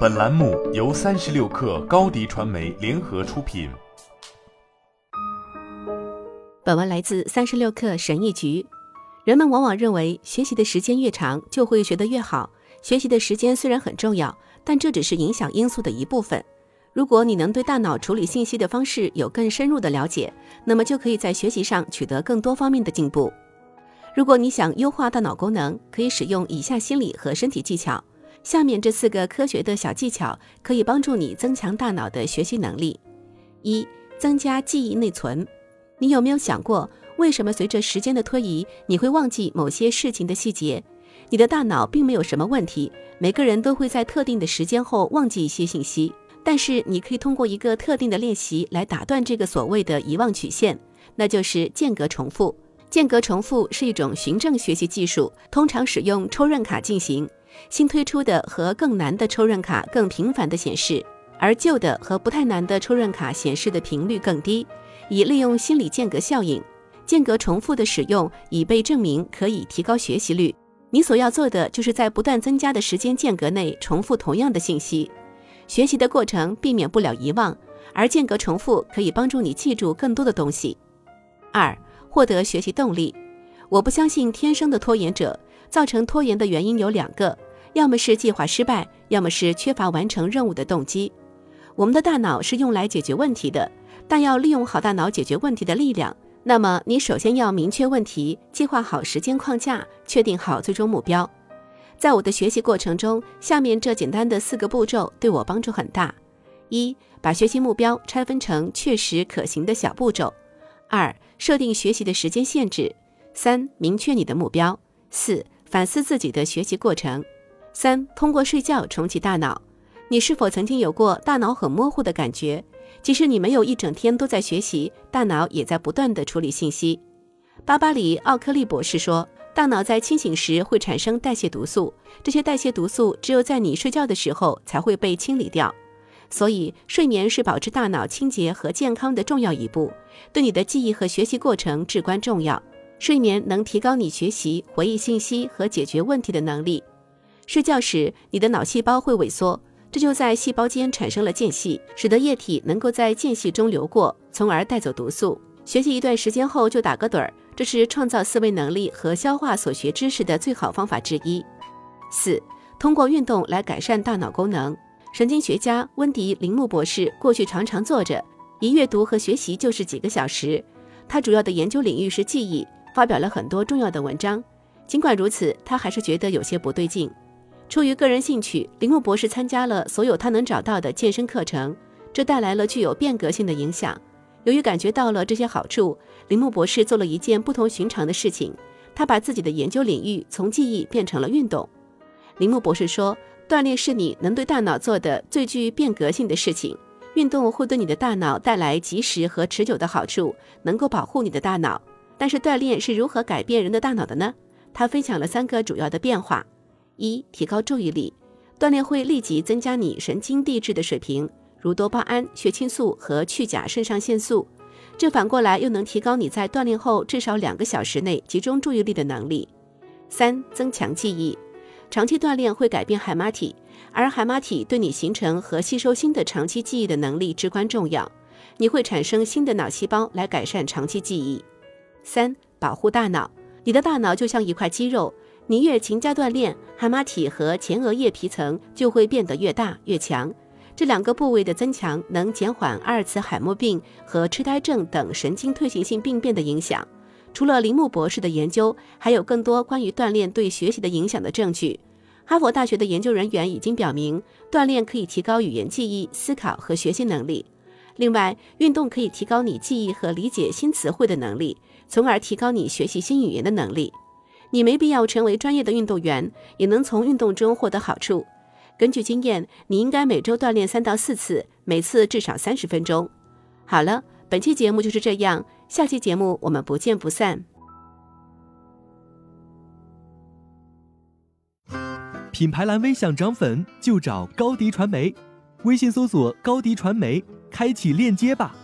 本栏目由三十六氪高低传媒联合出品。本文来自三十六氪神译局。人们往往认为，学习的时间越长，就会学得越好。学习的时间虽然很重要，但这只是影响因素的一部分。如果你能对大脑处理信息的方式有更深入的了解，那么就可以在学习上取得更多方面的进步。如果你想优化大脑功能，可以使用以下心理和身体技巧。下面这四个科学的小技巧可以帮助你增强大脑的学习能力。一、增加记忆内存。你有没有想过，为什么随着时间的推移，你会忘记某些事情的细节？你的大脑并没有什么问题，每个人都会在特定的时间后忘记一些信息。但是你可以通过一个特定的练习来打断这个所谓的遗忘曲线，那就是间隔重复。间隔重复是一种循证学习技术，通常使用抽认卡进行。新推出的和更难的抽认卡更频繁地显示，而旧的和不太难的抽认卡显示的频率更低，以利用心理间隔效应。间隔重复的使用已被证明可以提高学习率。你所要做的就是在不断增加的时间间隔内重复同样的信息。学习的过程避免不了遗忘，而间隔重复可以帮助你记住更多的东西。二、获得学习动力。我不相信天生的拖延者。造成拖延的原因有两个，要么是计划失败，要么是缺乏完成任务的动机。我们的大脑是用来解决问题的，但要利用好大脑解决问题的力量，那么你首先要明确问题，计划好时间框架，确定好最终目标。在我的学习过程中，下面这简单的四个步骤对我帮助很大：一、把学习目标拆分成确实可行的小步骤；二、设定学习的时间限制；三、明确你的目标；四。反思自己的学习过程。三、通过睡觉重启大脑。你是否曾经有过大脑很模糊的感觉？即使你没有一整天都在学习，大脑也在不断的处理信息。巴巴里·奥克利博士说，大脑在清醒时会产生代谢毒素，这些代谢毒素只有在你睡觉的时候才会被清理掉。所以，睡眠是保持大脑清洁和健康的重要一步，对你的记忆和学习过程至关重要。睡眠能提高你学习、回忆信息和解决问题的能力。睡觉时，你的脑细胞会萎缩，这就在细胞间产生了间隙，使得液体能够在间隙中流过，从而带走毒素。学习一段时间后就打个盹儿，这是创造思维能力和消化所学知识的最好方法之一。四、通过运动来改善大脑功能。神经学家温迪·林木博士过去常常坐着，一阅读和学习就是几个小时。他主要的研究领域是记忆。发表了很多重要的文章，尽管如此，他还是觉得有些不对劲。出于个人兴趣，铃木博士参加了所有他能找到的健身课程，这带来了具有变革性的影响。由于感觉到了这些好处，铃木博士做了一件不同寻常的事情，他把自己的研究领域从记忆变成了运动。铃木博士说：“锻炼是你能对大脑做的最具变革性的事情。运动会对你的大脑带来及时和持久的好处，能够保护你的大脑。”但是锻炼是如何改变人的大脑的呢？他分享了三个主要的变化：一、提高注意力，锻炼会立即增加你神经递质的水平，如多巴胺、血清素和去甲肾上腺素，这反过来又能提高你在锻炼后至少两个小时内集中注意力的能力。三、增强记忆，长期锻炼会改变海马体，而海马体对你形成和吸收新的长期记忆的能力至关重要，你会产生新的脑细胞来改善长期记忆。三、保护大脑。你的大脑就像一块肌肉，你越勤加锻炼，海马体和前额叶皮层就会变得越大越强。这两个部位的增强能减缓阿尔茨海默病和痴呆症等神经退行性病变的影响。除了铃木博士的研究，还有更多关于锻炼对学习的影响的证据。哈佛大学的研究人员已经表明，锻炼可以提高语言记忆、思考和学习能力。另外，运动可以提高你记忆和理解新词汇的能力。从而提高你学习新语言的能力。你没必要成为专业的运动员，也能从运动中获得好处。根据经验，你应该每周锻炼三到四次，每次至少三十分钟。好了，本期节目就是这样，下期节目我们不见不散。品牌蓝 V 想涨粉就找高迪传媒，微信搜索高迪传媒，开启链接吧。